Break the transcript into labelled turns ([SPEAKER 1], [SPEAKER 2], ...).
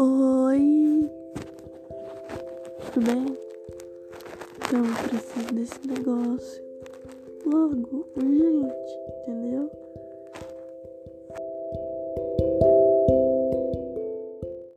[SPEAKER 1] Oi, tudo bem? Então, eu preciso desse negócio logo, urgente.